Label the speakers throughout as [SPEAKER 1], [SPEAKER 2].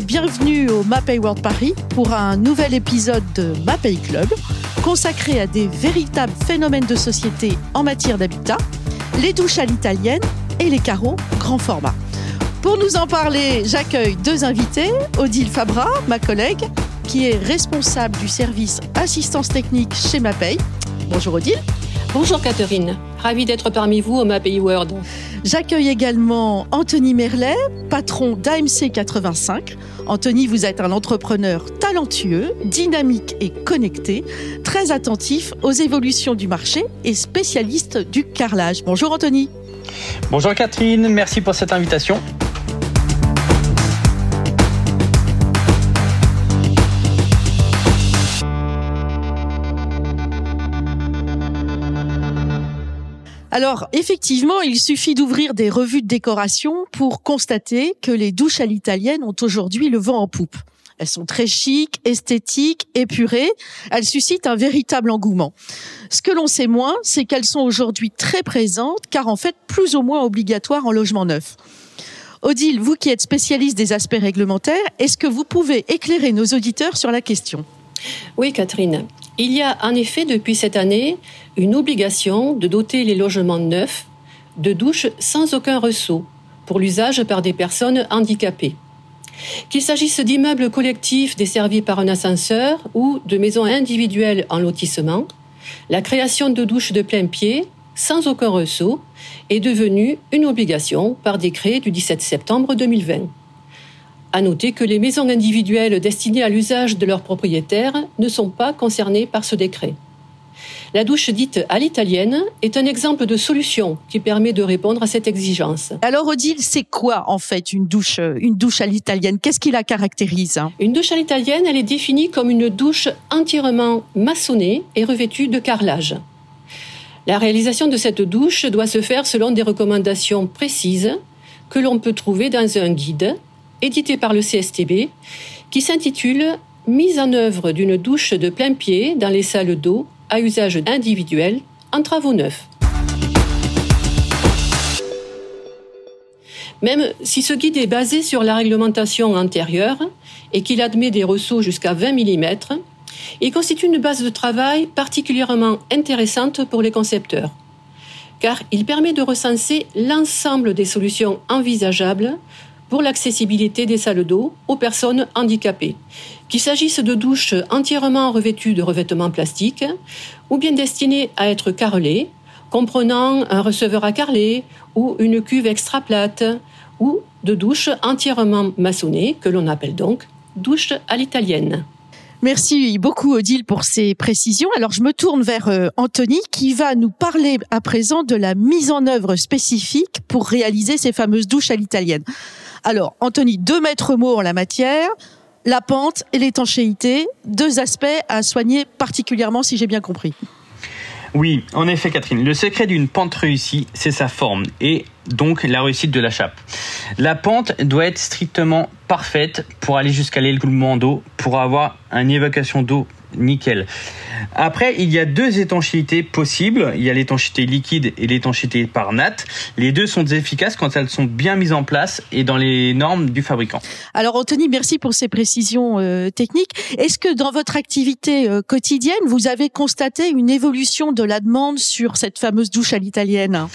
[SPEAKER 1] bienvenue au Mapei World Paris pour un nouvel épisode de Mapei Club consacré à des véritables phénomènes de société en matière d'habitat, les douches à l'italienne et les carreaux grand format. Pour nous en parler, j'accueille deux invités, Odile Fabra, ma collègue, qui est responsable du service assistance technique chez Mapei. Bonjour Odile.
[SPEAKER 2] Bonjour Catherine, ravie d'être parmi vous au MAPI World.
[SPEAKER 1] J'accueille également Anthony Merlet, patron d'AMC 85. Anthony, vous êtes un entrepreneur talentueux, dynamique et connecté, très attentif aux évolutions du marché et spécialiste du carrelage. Bonjour Anthony.
[SPEAKER 3] Bonjour Catherine, merci pour cette invitation.
[SPEAKER 1] Alors, effectivement, il suffit d'ouvrir des revues de décoration pour constater que les douches à l'italienne ont aujourd'hui le vent en poupe. Elles sont très chic, esthétiques, épurées. Elles suscitent un véritable engouement. Ce que l'on sait moins, c'est qu'elles sont aujourd'hui très présentes, car en fait plus ou moins obligatoires en logement neuf. Odile, vous qui êtes spécialiste des aspects réglementaires, est-ce que vous pouvez éclairer nos auditeurs sur la question?
[SPEAKER 2] Oui, Catherine. Il y a en effet depuis cette année une obligation de doter les logements neufs de douches sans aucun ressaut pour l'usage par des personnes handicapées. Qu'il s'agisse d'immeubles collectifs desservis par un ascenseur ou de maisons individuelles en lotissement, la création de douches de plein pied, sans aucun ressaut, est devenue une obligation par décret du 17 septembre 2020. À noter que les maisons individuelles destinées à l'usage de leurs propriétaires ne sont pas concernées par ce décret. La douche dite à l'italienne est un exemple de solution qui permet de répondre à cette exigence.
[SPEAKER 1] Alors Odile, c'est quoi en fait une douche, une douche à l'italienne? Qu'est-ce qui la caractérise?
[SPEAKER 2] Une douche à l'italienne, elle est définie comme une douche entièrement maçonnée et revêtue de carrelage. La réalisation de cette douche doit se faire selon des recommandations précises que l'on peut trouver dans un guide édité par le CSTB, qui s'intitule Mise en œuvre d'une douche de plein pied dans les salles d'eau à usage individuel en travaux neufs. Même si ce guide est basé sur la réglementation antérieure et qu'il admet des ressauts jusqu'à 20 mm, il constitue une base de travail particulièrement intéressante pour les concepteurs, car il permet de recenser l'ensemble des solutions envisageables pour l'accessibilité des salles d'eau aux personnes handicapées, qu'il s'agisse de douches entièrement revêtues de revêtements plastiques ou bien destinées à être carrelées, comprenant un receveur à carreler ou une cuve extra plate, ou de douches entièrement maçonnées, que l'on appelle donc douche à l'italienne.
[SPEAKER 1] Merci beaucoup Odile pour ces précisions. Alors je me tourne vers euh, Anthony qui va nous parler à présent de la mise en œuvre spécifique pour réaliser ces fameuses douches à l'italienne. Alors, Anthony, deux maîtres mots en la matière, la pente et l'étanchéité, deux aspects à soigner particulièrement si j'ai bien compris.
[SPEAKER 3] Oui, en effet, Catherine. Le secret d'une pente réussie, c'est sa forme et donc la réussite de la chape. La pente doit être strictement parfaite pour aller jusqu'à l'écoulement d'eau, pour avoir une évacuation d'eau nickel. Après, il y a deux étanchéités possibles. Il y a l'étanchéité liquide et l'étanchéité par natte. Les deux sont efficaces quand elles sont bien mises en place et dans les normes du fabricant.
[SPEAKER 1] Alors Anthony, merci pour ces précisions euh, techniques. Est-ce que dans votre activité euh, quotidienne, vous avez constaté une évolution de la demande sur cette fameuse douche à l'italienne?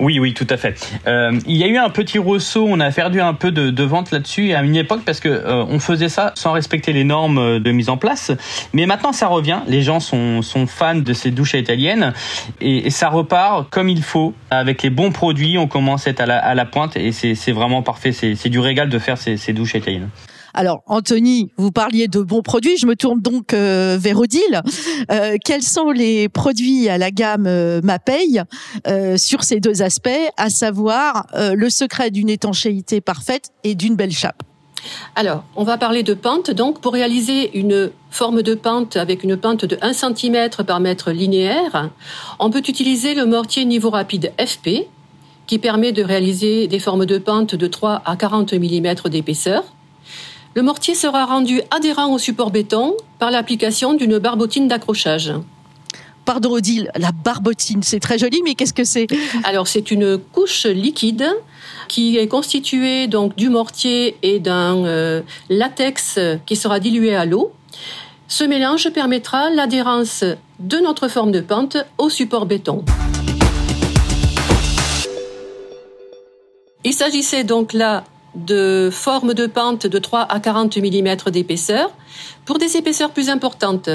[SPEAKER 3] Oui, oui, tout à fait. Euh, il y a eu un petit ressaut, on a perdu un peu de, vente là-dessus à une époque parce que on faisait ça sans respecter les normes de mise en place. Mais maintenant, ça revient. Les gens sont, sont fans de ces douches italiennes et, ça repart comme il faut avec les bons produits. On commence à être à la, pointe et c'est vraiment parfait. C'est du régal de faire ces, douches italiennes.
[SPEAKER 1] Alors, Anthony, vous parliez de bons produits. Je me tourne donc euh, vers Odile. Euh, quels sont les produits à la gamme euh, Mapei sur ces deux aspects, à savoir le secret d'une étanchéité parfaite et d'une belle chape?
[SPEAKER 2] Alors, on va parler de pente. Donc, pour réaliser une forme de pente avec une pente de 1 cm par mètre linéaire, on peut utiliser le mortier niveau rapide FP, qui permet de réaliser des formes de pente de 3 à 40 mm d'épaisseur. Le mortier sera rendu adhérent au support béton par l'application d'une barbotine d'accrochage.
[SPEAKER 1] Pardon Odile, la barbotine, c'est très joli, mais qu'est-ce que c'est?
[SPEAKER 2] Alors c'est une couche liquide qui est constituée donc du mortier et d'un euh, latex qui sera dilué à l'eau. Ce mélange permettra l'adhérence de notre forme de pente au support béton. Il s'agissait donc là de formes de pente de 3 à 40 mm d'épaisseur pour des épaisseurs plus importantes,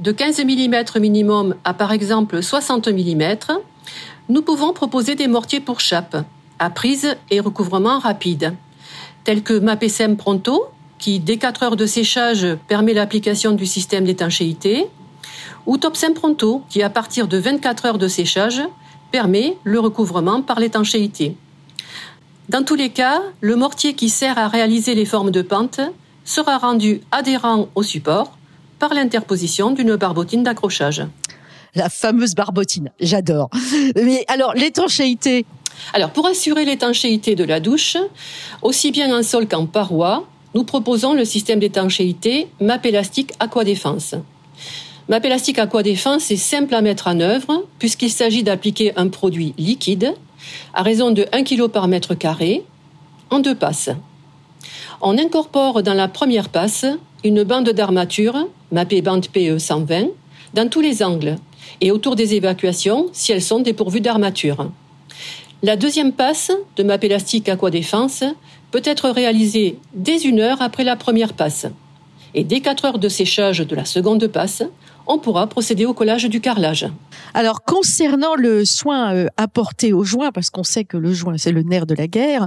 [SPEAKER 2] de 15 mm minimum à par exemple 60 mm, nous pouvons proposer des mortiers pour chape, à prise et recouvrement rapide, tels que MAPSM Pronto, qui dès 4 heures de séchage permet l'application du système d'étanchéité, ou Topsem Pronto, qui à partir de 24 heures de séchage permet le recouvrement par l'étanchéité. Dans tous les cas, le mortier qui sert à réaliser les formes de pente sera rendu adhérent au support par l'interposition d'une barbotine d'accrochage.
[SPEAKER 1] La fameuse barbotine, j'adore. Mais alors, l'étanchéité
[SPEAKER 2] Alors, pour assurer l'étanchéité de la douche, aussi bien en sol qu'en paroi, nous proposons le système d'étanchéité MAP élastique Aquadéfense. MAP élastique Aquadéfense est simple à mettre en œuvre puisqu'il s'agit d'appliquer un produit liquide à raison de 1 kg par mètre carré en deux passes. On incorpore dans la première passe une bande d'armature, MAPE bande PE 120, dans tous les angles et autour des évacuations si elles sont dépourvues d'armature. La deuxième passe de MAP élastique Aquadéfense peut être réalisée dès une heure après la première passe. Et dès 4 heures de séchage de la seconde passe, on pourra procéder au collage du carrelage.
[SPEAKER 1] Alors concernant le soin euh, apporté au joint, parce qu'on sait que le joint c'est le nerf de la guerre,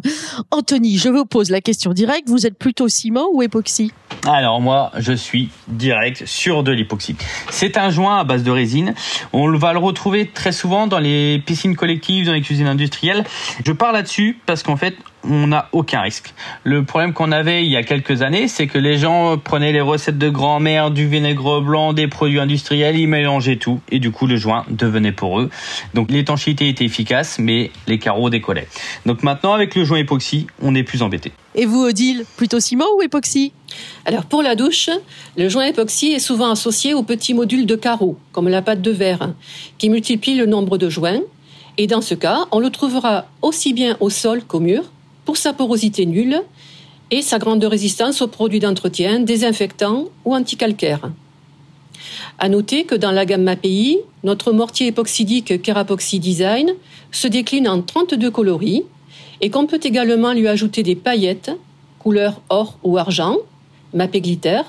[SPEAKER 1] Anthony, je vous pose la question directe, vous êtes plutôt ciment ou époxy?
[SPEAKER 3] Alors moi, je suis direct sur de l'époxy. C'est un joint à base de résine. On va le retrouver très souvent dans les piscines collectives, dans les cuisines industrielles. Je parle là-dessus parce qu'en fait, on n'a aucun risque. Le problème qu'on avait il y a quelques années, c'est que les gens prenaient les recettes de grand-mère, du vinaigre blanc, des produits industriels, ils mélangeaient tout et du coup le joint devenait pour eux. Donc l'étanchéité était efficace, mais les carreaux décollaient. Donc maintenant avec le joint époxy, on n'est plus embêté.
[SPEAKER 1] Et vous, Odile, plutôt ciment ou époxy?
[SPEAKER 2] Alors pour la douche, le joint époxy est souvent associé aux petits modules de carreaux, comme la pâte de verre, qui multiplie le nombre de joints. Et dans ce cas, on le trouvera aussi bien au sol qu'au mur, pour sa porosité nulle et sa grande résistance aux produits d'entretien, désinfectants ou anticalcaires. À noter que dans la gamme API, notre mortier époxydique Kerapoxy Design se décline en 32 coloris et qu'on peut également lui ajouter des paillettes, couleur or ou argent, Mapé glitter,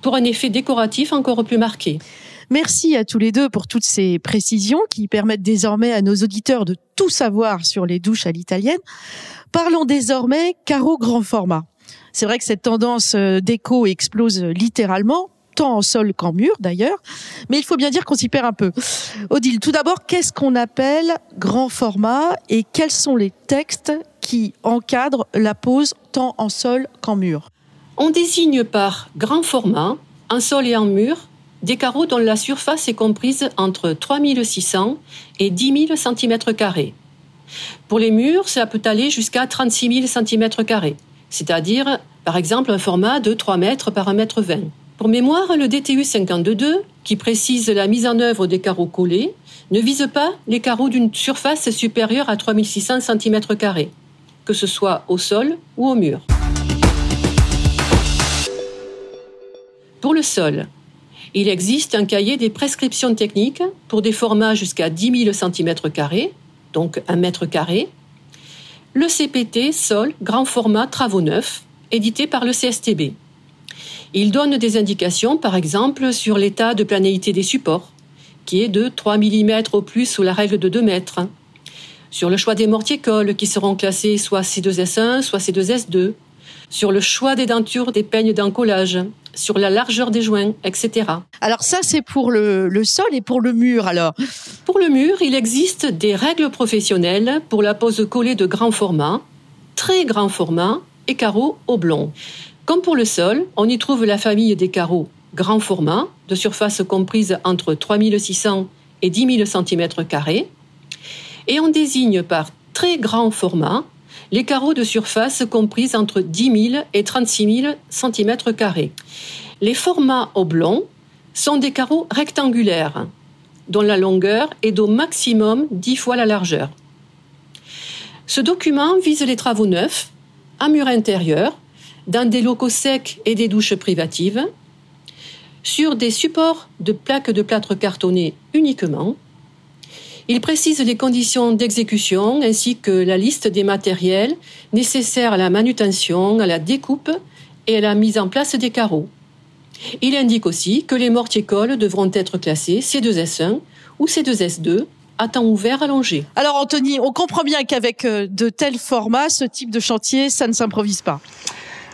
[SPEAKER 2] pour un effet décoratif encore plus marqué.
[SPEAKER 1] Merci à tous les deux pour toutes ces précisions qui permettent désormais à nos auditeurs de tout savoir sur les douches à l'italienne. Parlons désormais carreau grand format. C'est vrai que cette tendance euh, déco explose littéralement, tant en sol qu'en mur d'ailleurs, mais il faut bien dire qu'on s'y perd un peu. Odile, tout d'abord, qu'est-ce qu'on appelle grand format et quels sont les textes qui encadrent la pose tant en sol qu'en mur?
[SPEAKER 2] On désigne par grand format, en sol et en mur, des carreaux dont la surface est comprise entre 3600 et 10 000 cm2. Pour les murs, ça peut aller jusqu'à 36 000 cm2, c'est-à-dire, par exemple, un format de 3 mètres par 1 mètre 20. Pour mémoire, le DTU 52, qui précise la mise en œuvre des carreaux collés, ne vise pas les carreaux d'une surface supérieure à 3600 cm2, que ce soit au sol ou au mur. Pour le sol, il existe un cahier des prescriptions techniques pour des formats jusqu'à 10 000 cm2, donc un mètre carré, le CPT Sol Grand Format Travaux Neufs, édité par le CSTB. Il donne des indications, par exemple, sur l'état de planéité des supports, qui est de 3 mm au plus sous la règle de 2 mètres, sur le choix des mortiers cols, qui seront classés soit C2S1, soit C2S2, sur le choix des dentures des peignes d'encollage, sur la largeur des joints, etc.
[SPEAKER 1] Alors ça, c'est pour le, le, sol et pour le mur, alors
[SPEAKER 2] Pour le mur, il existe des règles professionnelles pour la pose collée de grand format, très grand format et carreaux oblongs. Comme pour le sol, on y trouve la famille des carreaux grand format, de surface comprise entre 3600 et 10 000 cm2, et on désigne par très grand format les carreaux de surface compris entre 10 000 et 36 000 cm2. Les formats oblongs sont des carreaux rectangulaires, dont la longueur est d'au maximum 10 fois la largeur. Ce document vise les travaux neufs, à mur intérieur, dans des locaux secs et des douches privatives, sur des supports de plaques de plâtre cartonné uniquement. Il précise les conditions d'exécution ainsi que la liste des matériels nécessaires à la manutention, à la découpe et à la mise en place des carreaux. Il indique aussi que les mortiers-cols devront être classés C2S1 ou C2S2 à temps ouvert allongé.
[SPEAKER 1] Alors Anthony, on comprend bien qu'avec euh, de tels formats, ce type de chantier, ça ne s'improvise pas.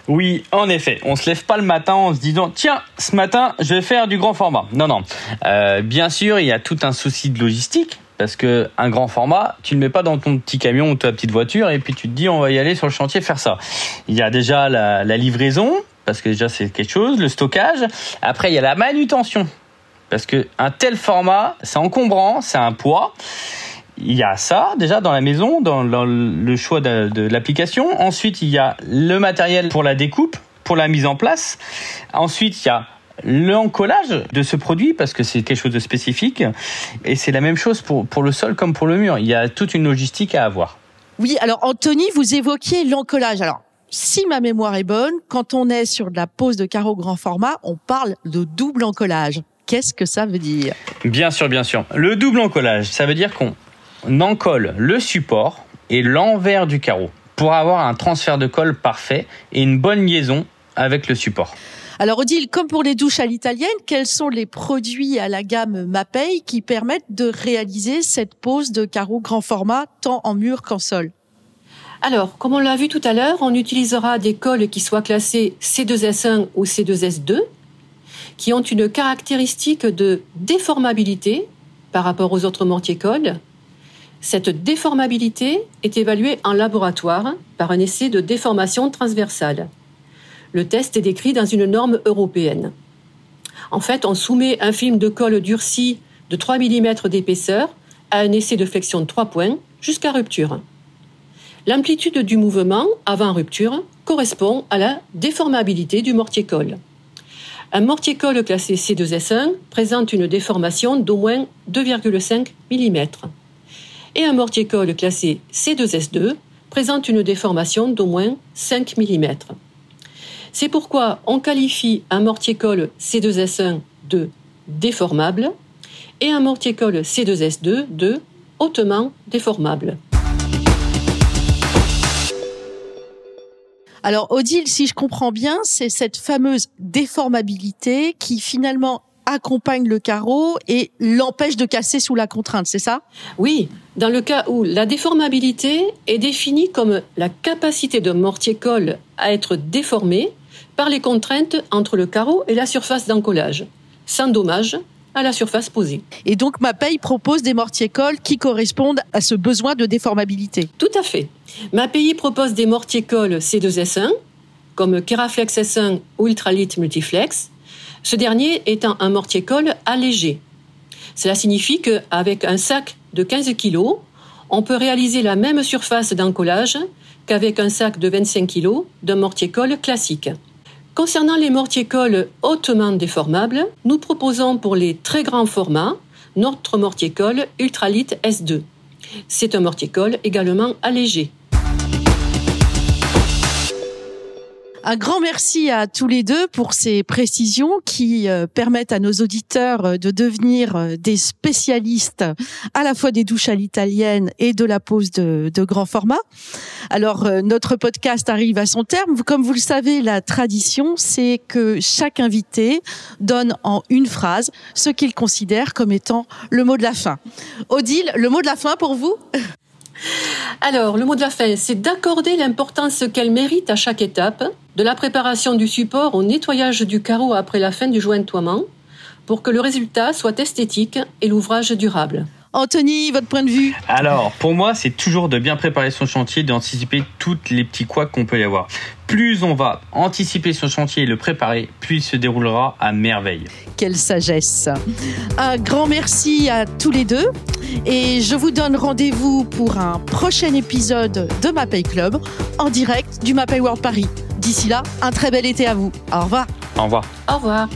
[SPEAKER 3] Oui, en effet, on se lève pas le matin en se disant tiens, ce matin, je vais faire du grand format. Non, non. Euh, bien sûr, il y a tout un souci de logistique parce que un grand format, tu le mets pas dans ton petit camion ou ta petite voiture et puis tu te dis on va y aller sur le chantier faire ça. Il y a déjà la, la livraison parce que déjà c'est quelque chose, le stockage. Après, il y a la manutention parce que un tel format, c'est encombrant, c'est un poids il y a ça déjà dans la maison, dans, le choix de, l'application. Ensuite, il y a le matériel pour la découpe, pour la mise en place. Ensuite, il y a l'encollage de ce produit parce que c'est quelque chose de spécifique. Et c'est la même chose pour, pour le sol comme pour le mur. Il y a toute une logistique à avoir.
[SPEAKER 1] Oui, alors Anthony, vous évoquiez l'encollage. Alors, si ma mémoire est bonne, quand on est sur de la pose de carreaux grand format, on parle de double encollage. Qu'est-ce que ça veut dire?
[SPEAKER 3] Bien sûr, bien sûr. Le double encollage, ça veut dire qu'on on encolle le support et l'envers du carreau pour avoir un transfert de colle parfait et une bonne liaison avec le support.
[SPEAKER 1] Alors Odile, comme pour les douches à l'italienne, quels sont les produits à la gamme Mapei qui permettent de réaliser cette pose de carreaux grand format tant en mur qu'en sol?
[SPEAKER 2] Alors, comme on l'a vu tout à l'heure, on utilisera des colles qui soient classées C2S1 ou C2S2, qui ont une caractéristique de déformabilité par rapport aux autres mortiers-colles, cette déformabilité est évaluée en laboratoire par un essai de déformation transversale. Le test est décrit dans une norme européenne. En fait, on soumet un film de colle durci de 3 mm d'épaisseur à un essai de flexion de 3 points jusqu'à rupture. L'amplitude du mouvement avant rupture correspond à la déformabilité du mortier-colle. Un mortier-colle classé C2S1 présente une déformation d'au moins 2,5 mm et un mortier-colle classé C2S2 présente une déformation d'au moins 5 mm. C'est pourquoi on qualifie un mortier-colle C2S1 de déformable et un mortier-colle C2S2 de hautement déformable.
[SPEAKER 1] Alors Odile, si je comprends bien, c'est cette fameuse déformabilité qui finalement accompagne le carreau et l'empêche de casser sous la contrainte, c'est ça?
[SPEAKER 2] Oui, dans le cas où la déformabilité est définie comme la capacité d'un mortier-colle à être déformé par les contraintes entre le carreau et la surface d'encollage, sans dommage à la surface posée.
[SPEAKER 1] Et donc MAPEI propose des mortiers-colles qui correspondent à ce besoin de déformabilité.
[SPEAKER 2] Tout à fait. MAPEI propose des mortiers-colles C2S1 comme Keraflex S1 ou Ultralit Multiflex ce dernier étant un mortier-colle allégé. Cela signifie qu'avec un sac de 15 kg, on peut réaliser la même surface d'encollage qu'avec un sac de 25 kg d'un mortier-colle classique. Concernant les mortiers-colles hautement déformables, nous proposons pour les très grands formats notre mortier-colle Ultralit S2. C'est un mortier-colle également allégé.
[SPEAKER 1] Un grand merci à tous les deux pour ces précisions qui euh, permettent à nos auditeurs euh, de devenir euh, des spécialistes à la fois des douches à l'italienne et de la pose de, de grand format. Alors notre podcast arrive à son terme. Comme vous le savez, la tradition, c'est que chaque invité donne en une phrase ce qu'il considère comme étant le mot de la fin. Odile, le mot de la fin pour vous?
[SPEAKER 2] Alors, le mot de la fin, c'est d'accorder l'importance qu'elle mérite à chaque étape, de la préparation du support au nettoyage du carreau après la fin du jointoiement, pour que le résultat soit esthétique et l'ouvrage durable.
[SPEAKER 1] Anthony, votre point de vue?
[SPEAKER 3] Alors, pour moi, c'est toujours de bien préparer son chantier, d'anticiper toutes les petits couacs qu'on peut y avoir. Plus on va anticiper son chantier et le préparer, plus il se déroulera à merveille.
[SPEAKER 1] Quelle sagesse Un grand merci à tous les deux et je vous donne rendez-vous pour un prochain épisode de Mapei Club en direct du Mapei World Paris. D'ici là, un très bel été à vous. Au revoir.
[SPEAKER 3] Au revoir.
[SPEAKER 2] Au revoir.